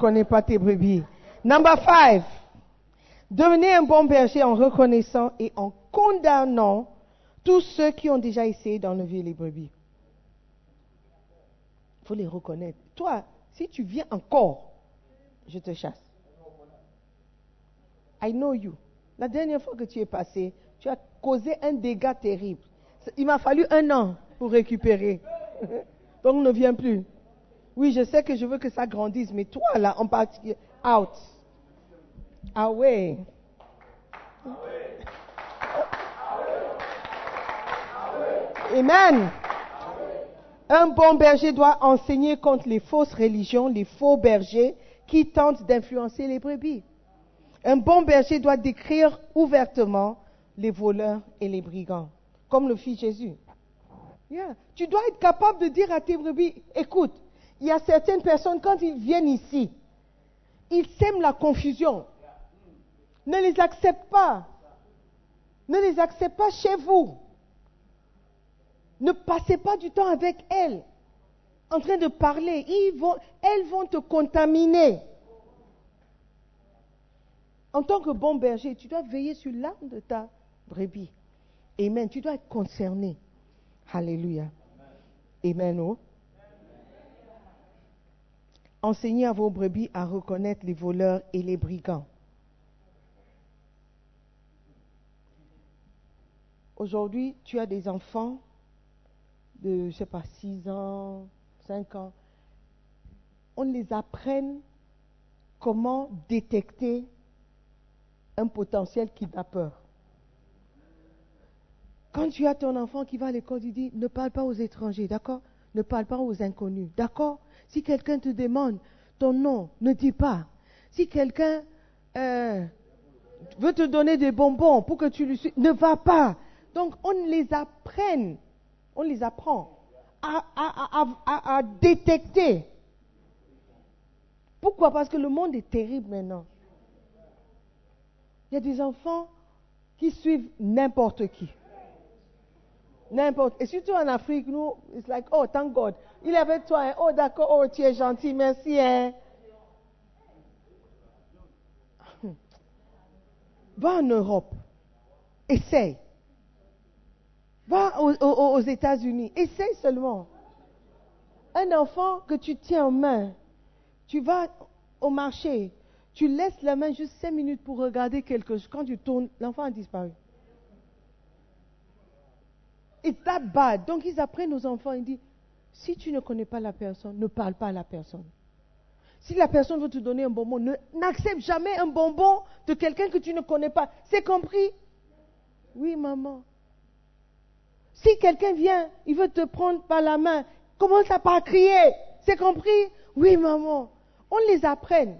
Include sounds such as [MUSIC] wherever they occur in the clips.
connais pas tes brebis. Number five. Devenez un bon berger en reconnaissant et en condamnant tous ceux qui ont déjà essayé d'enlever les brebis. Il faut les reconnaître. Toi, si tu viens encore, je te chasse. I know you. La dernière fois que tu es passé, tu as causé un dégât terrible. Il m'a fallu un an pour récupérer. [LAUGHS] Donc ne viens plus. Oui, je sais que je veux que ça grandisse, mais toi là, en particulier, out. Away. Amen. Un bon berger doit enseigner contre les fausses religions, les faux bergers qui tentent d'influencer les brebis. Un bon berger doit décrire ouvertement les voleurs et les brigands, comme le fit Jésus. Tu dois être capable de dire à tes brebis, écoute, il y a certaines personnes, quand ils viennent ici, ils sèment la confusion. Ne les accepte pas. Ne les accepte pas chez vous. Ne passez pas du temps avec elles, en train de parler. elles vont te contaminer. En tant que bon berger, tu dois veiller sur l'âme de ta brebis. Amen. Tu dois être concerné. Alléluia. Amen. Oh. Enseignez à vos brebis à reconnaître les voleurs et les brigands. Aujourd'hui, tu as des enfants de, je ne sais pas, 6 ans, 5 ans. On les apprenne comment détecter un potentiel kidnappeur. Quand tu as ton enfant qui va à l'école, tu dis ne parle pas aux étrangers, d'accord? Ne parle pas aux inconnus, d'accord? Si quelqu'un te demande ton nom, ne dis pas. Si quelqu'un euh, veut te donner des bonbons pour que tu lui suives, ne va pas. Donc on les apprenne, on les apprend à, à détecter. Pourquoi? Parce que le monde est terrible maintenant. Il y a des enfants qui suivent n'importe qui. N'importe. Et surtout en Afrique, nous, it's like, oh, thank God. Il est avec toi, hein. oh, d'accord, oh, tu es gentil, merci. Hein. [LAUGHS] Va en Europe. Essaye. Va aux, aux États-Unis. Essaye seulement. Un enfant que tu tiens en main, tu vas au marché, tu laisses la main juste cinq minutes pour regarder quelque chose. Quand tu tournes, l'enfant a disparu. It's that bad. Donc ils apprennent aux enfants, ils disent, si tu ne connais pas la personne, ne parle pas à la personne. Si la personne veut te donner un bonbon, n'accepte jamais un bonbon de quelqu'un que tu ne connais pas. C'est compris? Oui, maman. Si quelqu'un vient, il veut te prendre par la main, commence à pas crier. C'est compris? Oui, maman. On les apprenne.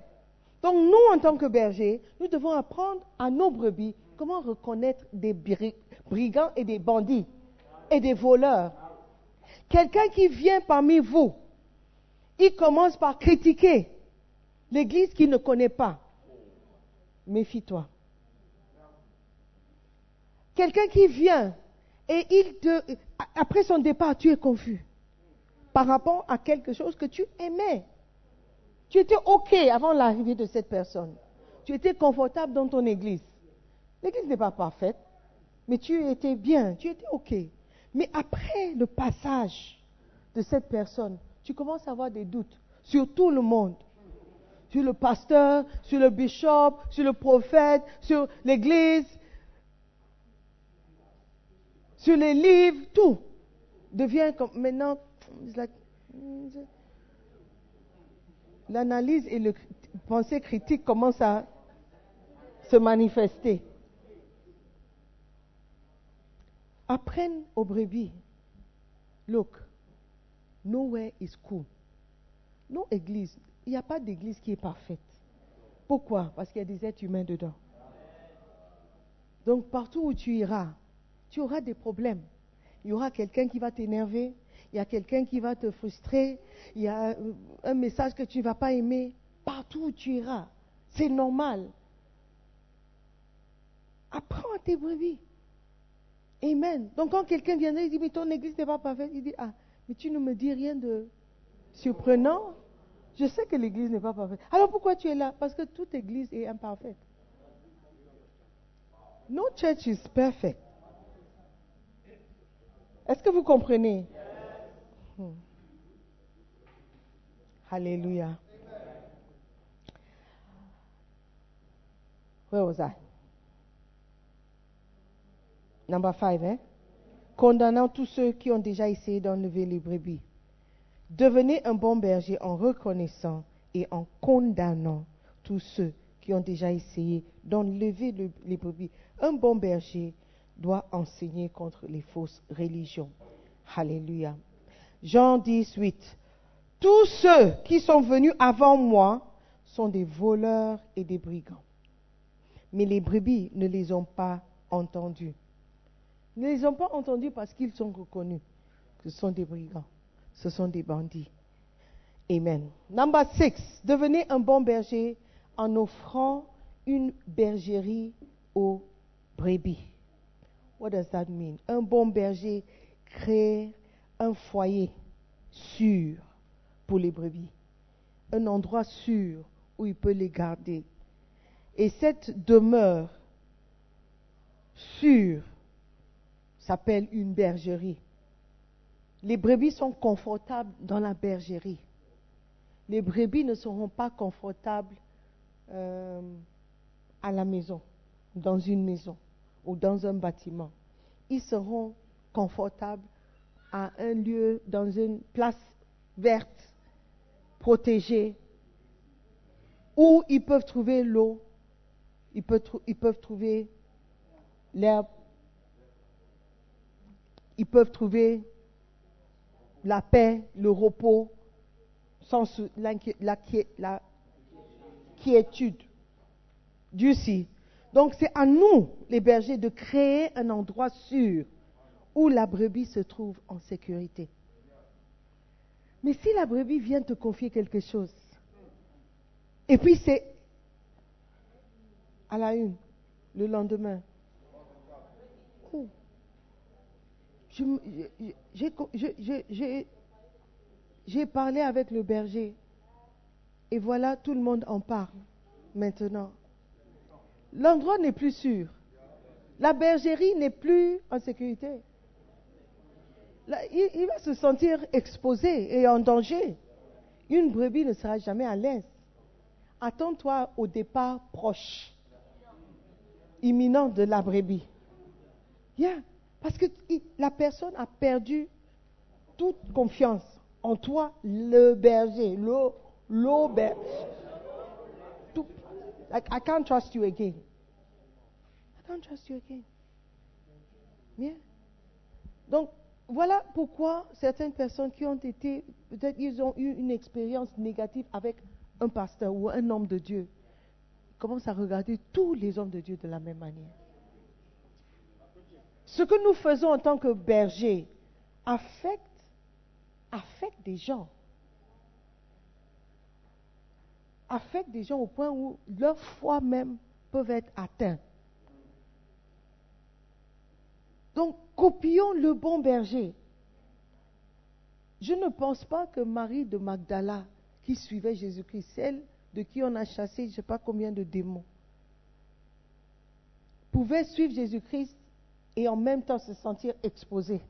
Donc nous, en tant que bergers, nous devons apprendre à nos brebis comment reconnaître des brigands et des bandits et des voleurs. Quelqu'un qui vient parmi vous, il commence par critiquer l'église qu'il ne connaît pas. Méfie-toi. Quelqu'un qui vient et après son départ, tu es confus par rapport à quelque chose que tu aimais. Tu étais OK avant l'arrivée de cette personne. Tu étais confortable dans ton église. L'église n'est pas parfaite, mais tu étais bien, tu étais OK. Mais après le passage de cette personne, tu commences à avoir des doutes sur tout le monde. Sur le pasteur, sur le bishop, sur le prophète, sur l'église, sur les livres, tout devient comme maintenant l'analyse et le pensée critique commencent à se manifester. Apprennent aux brebis. Look, nowhere is cool. Nos églises, il n'y a pas d'église qui est parfaite. Pourquoi? Parce qu'il y a des êtres humains dedans. Donc partout où tu iras, tu auras des problèmes. Il y aura quelqu'un qui va t'énerver, il y a quelqu'un qui va te frustrer, il y a un message que tu ne vas pas aimer, partout où tu iras. C'est normal. Apprends à tes brebis. Amen. Donc quand quelqu'un viendrait et dit, mais ton église n'est pas parfaite, il dit, ah, mais tu ne me dis rien de surprenant. Je sais que l'église n'est pas parfaite. Alors pourquoi tu es là? Parce que toute église est imparfaite. No church is perfect. Est-ce que vous comprenez? Hmm. Alléluia. Where was? Number five, hein? Condamnant tous ceux qui ont déjà essayé d'enlever les brebis. Devenez un bon berger en reconnaissant et en condamnant tous ceux qui ont déjà essayé d'enlever les brebis. Un bon berger doit enseigner contre les fausses religions. Alléluia. Jean 18. Tous ceux qui sont venus avant moi sont des voleurs et des brigands. Mais les brebis ne les ont pas entendus. Ne les ont pas entendus parce qu'ils sont reconnus ce sont des brigands ce sont des bandits. Amen. Number six, devenez un bon berger en offrant une bergerie aux brebis. What does that mean? Un bon berger crée un foyer sûr pour les brebis, un endroit sûr où il peut les garder. Et cette demeure sûre s'appelle une bergerie. Les brebis sont confortables dans la bergerie. Les brebis ne seront pas confortables euh, à la maison, dans une maison ou dans un bâtiment. Ils seront confortables à un lieu, dans une place verte, protégée, où ils peuvent trouver l'eau, ils peuvent, ils peuvent trouver l'herbe, ils peuvent trouver la paix, le repos, sans la, la quiétude. Dieu si. Donc c'est à nous, les bergers, de créer un endroit sûr où la brebis se trouve en sécurité. Mais si la brebis vient te confier quelque chose, et puis c'est à la une, le lendemain, j'ai parlé avec le berger et voilà, tout le monde en parle maintenant. L'endroit n'est plus sûr. La bergerie n'est plus en sécurité. il, va se sentir exposé et en danger. Une brebis ne sera jamais à l'aise. Attends-toi au départ proche, imminent de la brebis. Parce que la personne a perdu toute confiance en toi, le berger, l'auberge. Like, I can't trust you again. I can't trust you again. Bien. Donc, voilà pourquoi certaines personnes qui ont été, peut-être ils ont eu une expérience négative avec un pasteur ou un homme de Dieu, commencent à regarder tous les hommes de Dieu de la même manière. Ce que nous faisons en tant que bergers affecte, affecte des gens. Affecte des gens au point où leur foi même peuvent être atteints. Donc, copions le bon berger. Je ne pense pas que Marie de Magdala, qui suivait Jésus-Christ, celle de qui on a chassé je ne sais pas combien de démons, pouvait suivre Jésus-Christ et en même temps se sentir exposé.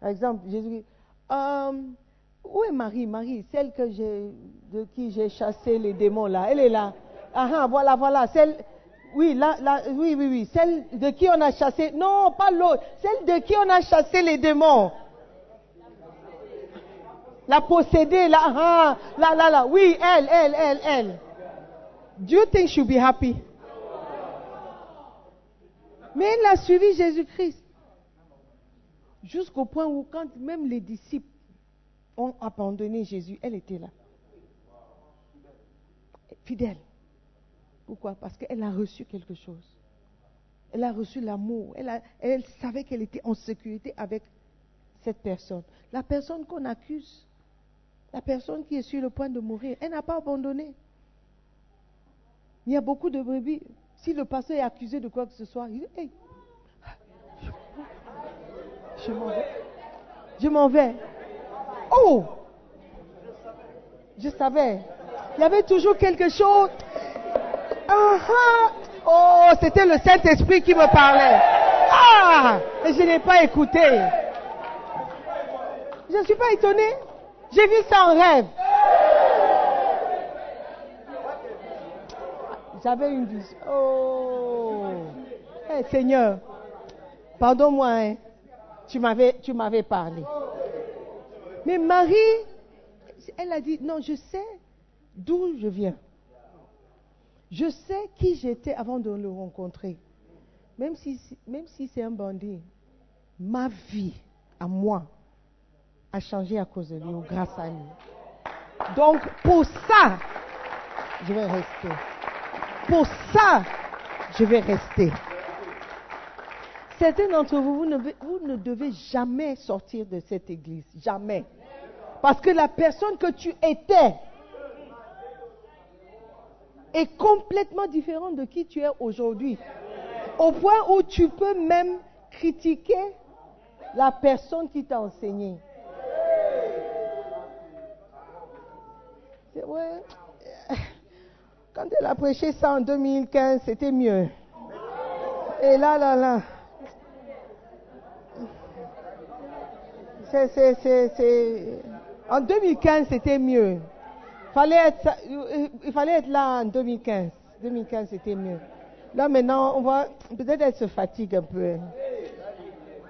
Par exemple, Jésus dit, euh, où est Marie? Marie, celle que de qui j'ai chassé les démons là, elle est là. Ah, ah voilà, voilà, celle, oui, là, oui, oui, oui, celle de qui on a chassé, non, pas l'autre, celle de qui on a chassé les démons. La possédée, là, ah, là, là, là, oui, elle, elle, elle, elle. Do you think she'll be happy? Mais elle a suivi Jésus-Christ. Jusqu'au point où, quand même les disciples ont abandonné Jésus, elle était là. Fidèle. Pourquoi? Parce qu'elle a reçu quelque chose. Elle a reçu l'amour. Elle, savait qu'elle était en sécurité avec cette personne. La personne qu'on accuse, la personne qui est sur le point de mourir, elle n'a pas abandonné. Il y a beaucoup de brebis. Si le pasteur est accusé de quoi que ce soit, il dit, je m'en vais. Je m'en vais. Oh Je savais. Il y avait toujours quelque chose. Ah. Oh, c'était le Saint-Esprit qui me parlait. Ah, et je n'ai pas écouté. Je ne suis pas étonnée. J'ai vu ça en rêve. J'avais une vision. Oh, hey, Seigneur, pardonne-moi. Hein. Tu m'avais, tu m'avais parlé. Mais Marie, elle a dit, non, je sais d'où je viens. Je sais qui j'étais avant de le rencontrer. Même si, même si c'est un bandit, ma vie à moi a changé à cause de lui ou grâce à lui. Donc, pour ça, je vais rester. Pour ça, je vais rester. Certains d'entre vous, vous ne, devez jamais sortir de cette église. Jamais. Parce que la personne que tu étais est complètement différente de qui tu es aujourd'hui. Au point où tu peux même critiquer la personne qui t'a enseigné. Ouais. Elle a prêché ça en 2015, c'était mieux. Et là, là, là. C'est, En 2015, c'était mieux. Fallait être, il fallait être là en 2015. 2015, c'était mieux. Là, maintenant, on va. Peut-être elle se fatigue un peu.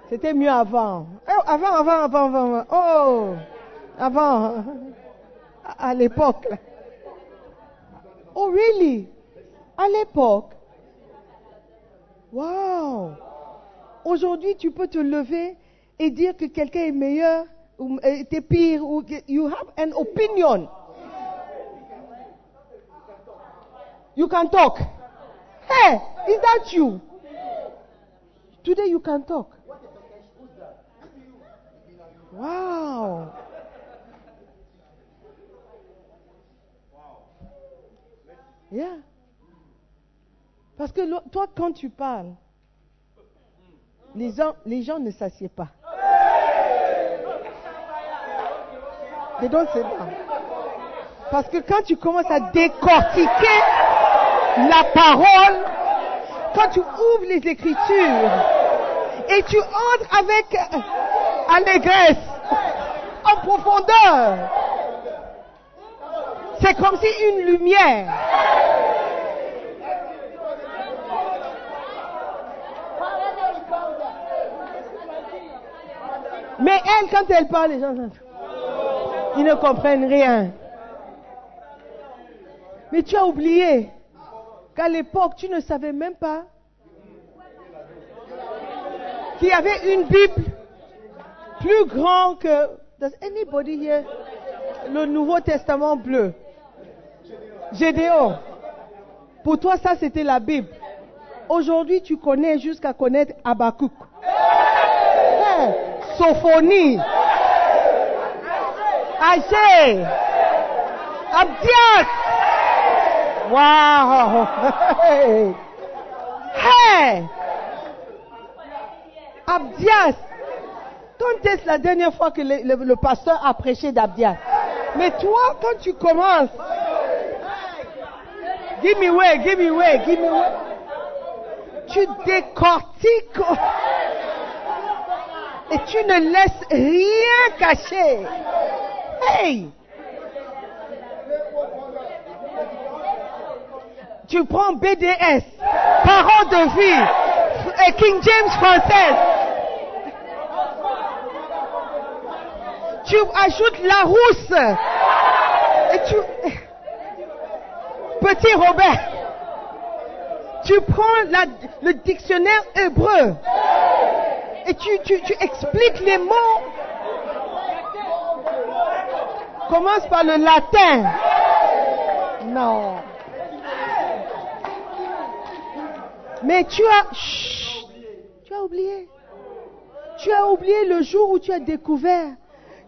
C'était mieux avant. Oh, avant, avant, avant, avant. Oh! Avant. À l'époque. Oh, really? À l'époque? Wow! Aujourd'hui, tu peux te lever et dire que quelqu'un est meilleur ou était pire ou you have an opinion. You can talk. Hey, is that you? Today you can talk. Wow. Yeah. Parce que toi, quand tu parles, les gens, les gens ne s'assiedent pas. They don't sit down. Parce que quand tu commences à décortiquer la parole, quand tu ouvres les Écritures et tu entres avec allégresse, en profondeur, c'est comme si une lumière Mais elle, quand elle parle, les gens, ils ne comprennent rien. Mais tu as oublié qu'à l'époque, tu ne savais même pas qu'il y avait une Bible plus grande que. Does anybody here? Le Nouveau Testament bleu? Gédéon. Pour toi, ça, c'était la Bible. Aujourd'hui, tu connais jusqu'à connaître Abakouk. Sophonie, Haché, Abdias. Wow. [LAUGHS] Hey. Abdias. Quand est-ce la dernière fois que le, pasteur a prêché d'Abdias? Mais toi, quand tu commences, give me way, give me way, give me way. Tu décortiques [LAUGHS] et tu ne laisses rien cacher. Hey! Tu prends BDS, parole de vie, et King James française. Tu ajoutes la rousse. Et tu... Petit Robert, tu prends le dictionnaire hébreu et tu, expliques les mots. Commence par le latin. Non. Mais tu as, tu as oublié. Tu as oublié le jour où tu as découvert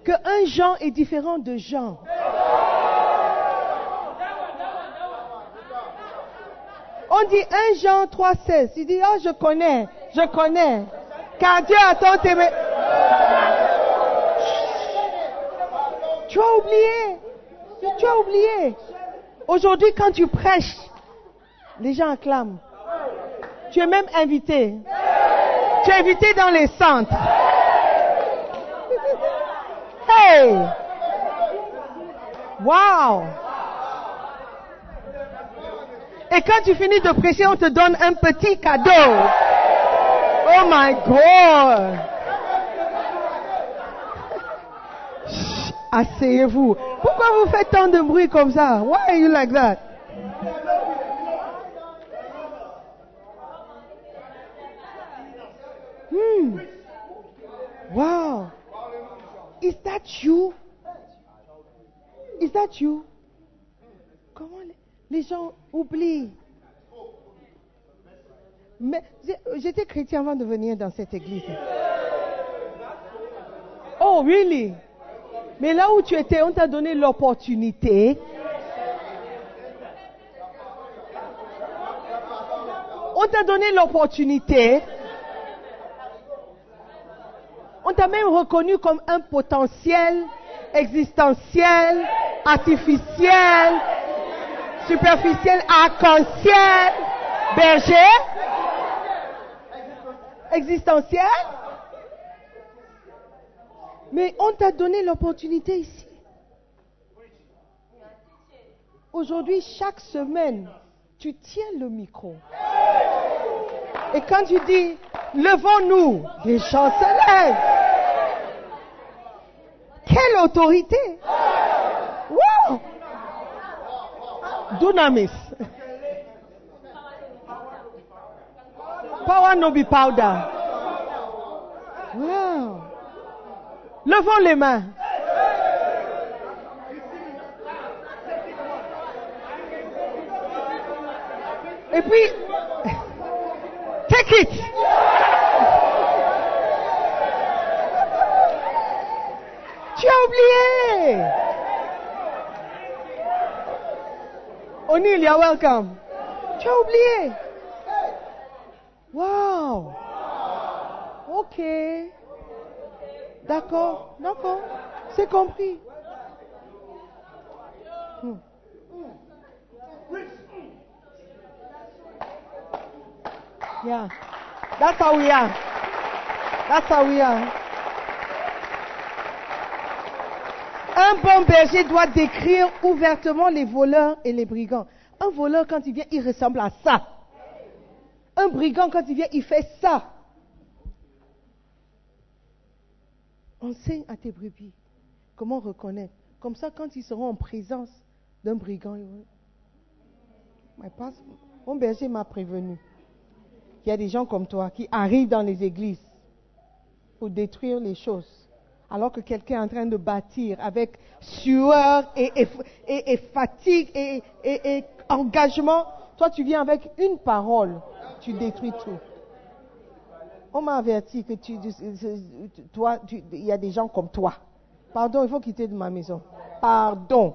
qu'un Jean est différent de Jean. On dit 1 Jean 3,16. Il dit, oh, je connais, je connais. Car Dieu a tant aimé. Tu as oublié. Tu as oublié. Aujourd'hui, quand tu prêches, les gens acclament. Tu es même invité. Tu es invité dans les centres. Hey! Wow! Et quand tu finis de prêcher, on te donne un petit cadeau. Oh my God! Asseyez-vous. Pourquoi vous faites tant de bruit comme ça? Why are you like that? Hmm. Wow. Is that you? Is that you? Comment les, gens oublient? Mais j'étais chrétien avant de venir dans cette église. Oh, really? Mais là où tu étais, on t'a donné l'opportunité. On t'a donné l'opportunité on t'a même reconnu comme un potentiel existentiel, artificiel, superficiel, arc-en-ciel, berger, existentiel. Mais on t'a donné l'opportunité ici. Aujourd'hui, chaque semaine, tu tiens le micro. Et quand tu dis, levons-nous, des gens se. Quelle autorité Wow Dunamis. Power no be powder? Wow. Levons les mains. Et puis, [LAUGHS] take it. Tu as oublié. O'Neill, you're welcome. Tu as oublié. Wow. Ok. D'accord, d'accord. C'est compris. Hmm. Yeah. That's how we are. That's how we are. Un bon berger doit décrire ouvertement les voleurs et les brigands. Un voleur, quand il vient, il ressemble à ça. Un brigand, quand il vient, il fait ça. Enseigne à tes brebis comment reconnaître. Comme ça, quand ils seront en présence d'un brigand, mon berger m'a prévenu qu'il y a des gens comme toi qui arrivent dans les églises pour détruire les choses alors que quelqu'un est en train de bâtir avec sueur et, fatigue et, engagement, toi tu viens avec une parole, tu détruis tout. On m'a averti que tu, toi, il y a des gens comme toi. Pardon, il faut quitter de ma maison. Pardon.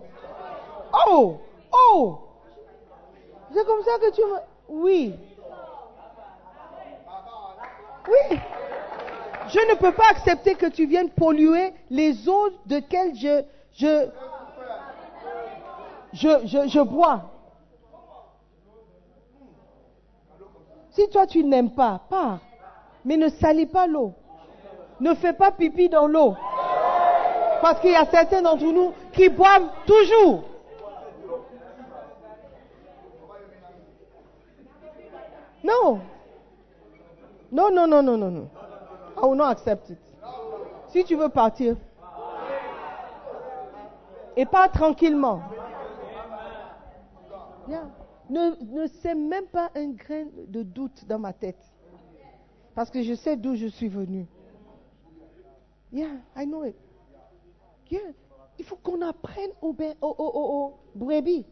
Oh, oh. C'est comme ça que tu me... Oui. Oui. Je ne peux pas accepter que tu viennes polluer les eaux de je, je, je, je, bois. Si toi tu n'aimes pas, pars. Mais ne salis pas l'eau. Ne fais pas pipi dans l'eau. Parce qu'il y a certains d'entre nous qui boivent toujours. Non. Non, non, non, non, non, non. I will not accept it. Si tu veux partir, et pas tranquillement. Ne, ne même pas un grain de doute dans ma tête. Parce que je sais d'où je suis venu. Yeah, I know it. Il faut qu'on apprenne aux, aux, brebis.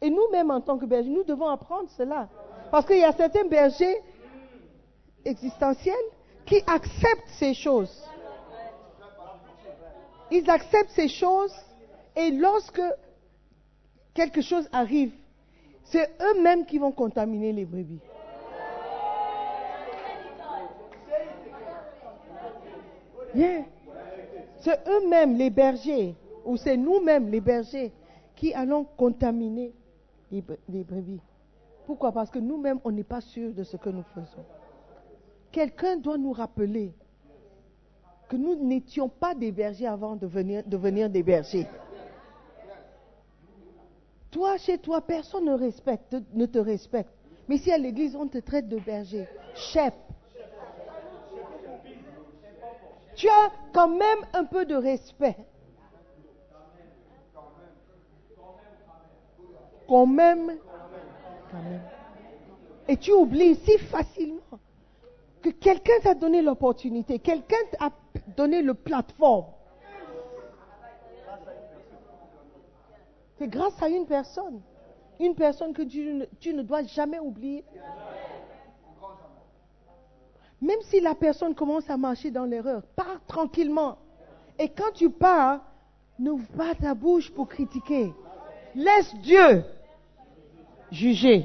Et nous-mêmes, en tant que bergers, nous devons apprendre cela. Parce qu'il y a certains bergers existentiels qui acceptent ces choses. Ils acceptent ces choses et lorsque quelque chose arrive, c'est eux-mêmes qui vont contaminer les brebis. C'est eux-mêmes les bergers, ou c'est nous-mêmes les bergers, qui allons contaminer les, brebis. Pourquoi? Parce que nous-mêmes, on n'est pas sûr de ce que nous faisons. Quelqu'un doit nous rappeler que nous n'étions pas des bergers avant de venir, devenir des bergers. Toi, chez toi, personne ne, te respecte. Mais si à l'église, on te traite de berger, chef, tu as quand même un peu de respect. Quand même, quand même. Et tu oublies si facilement que quelqu'un t'a donné l'opportunité, quelqu'un t'a donné le plateforme. C'est grâce à une personne. Une personne que tu ne dois jamais oublier. Même si la personne commence à marcher dans l'erreur, pars tranquillement. Et quand tu pars, n'ouvre pas ta bouche pour critiquer. Laisse Dieu juger.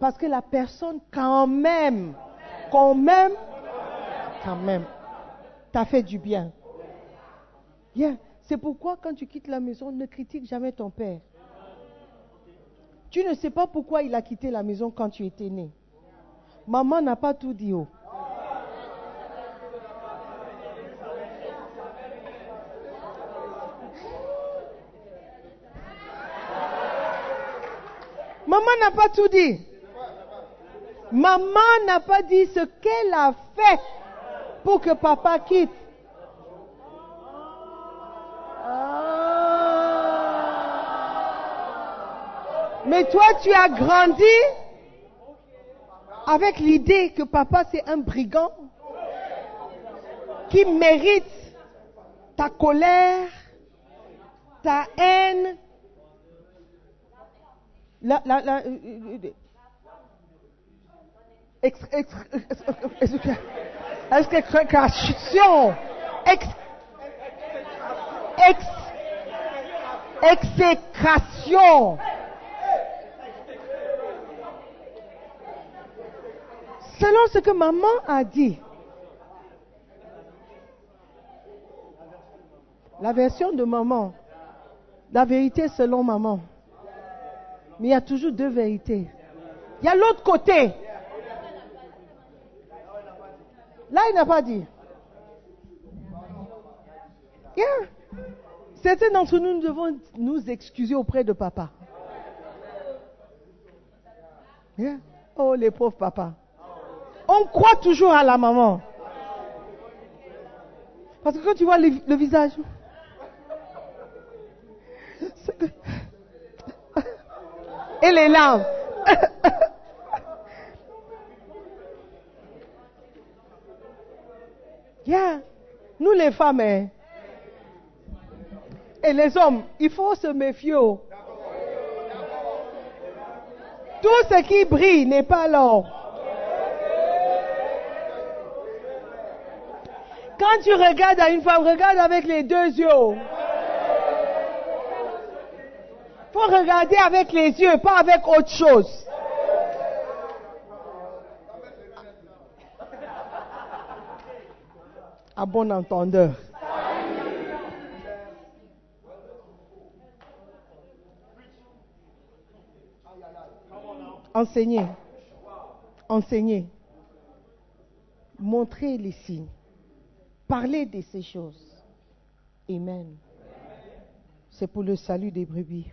Parce que la personne, quand même, quand même, quand même, t'a fait du bien. Bien. C'est pourquoi quand tu quittes la maison, ne critique jamais ton père. Tu ne sais pas pourquoi il a quitté la maison quand tu étais né. Maman n'a pas tout dit haut. Maman n'a pas tout dit. Maman n'a pas dit ce qu'elle a fait pour que papa quitte. Mais toi, tu as grandi avec l'idée que papa c'est un brigand qui mérite ta colère, ta haine, la, la, la, exécration. Selon ce que maman a dit. La version de maman. La vérité selon maman. Mais il y a toujours deux vérités. Il y a l'autre côté. Là, il n'a pas dit. Certains d'entre nous, devons nous excuser auprès de papa. Oh, les pauvres papas. On croit toujours à la maman. Parce que quand tu vois le, visage, et les larmes. Nous les femmes, hein. et les hommes, il faut se méfier. Tout ce qui brille n'est pas l'or. Quand tu regardes à une femme, regarde avec les deux yeux. faut regarder avec les yeux, pas avec autre chose. À bon entendeur. Enseigner. Enseigner. Montrer les signes. Parler de ces choses. Amen. C'est pour le salut des brebis.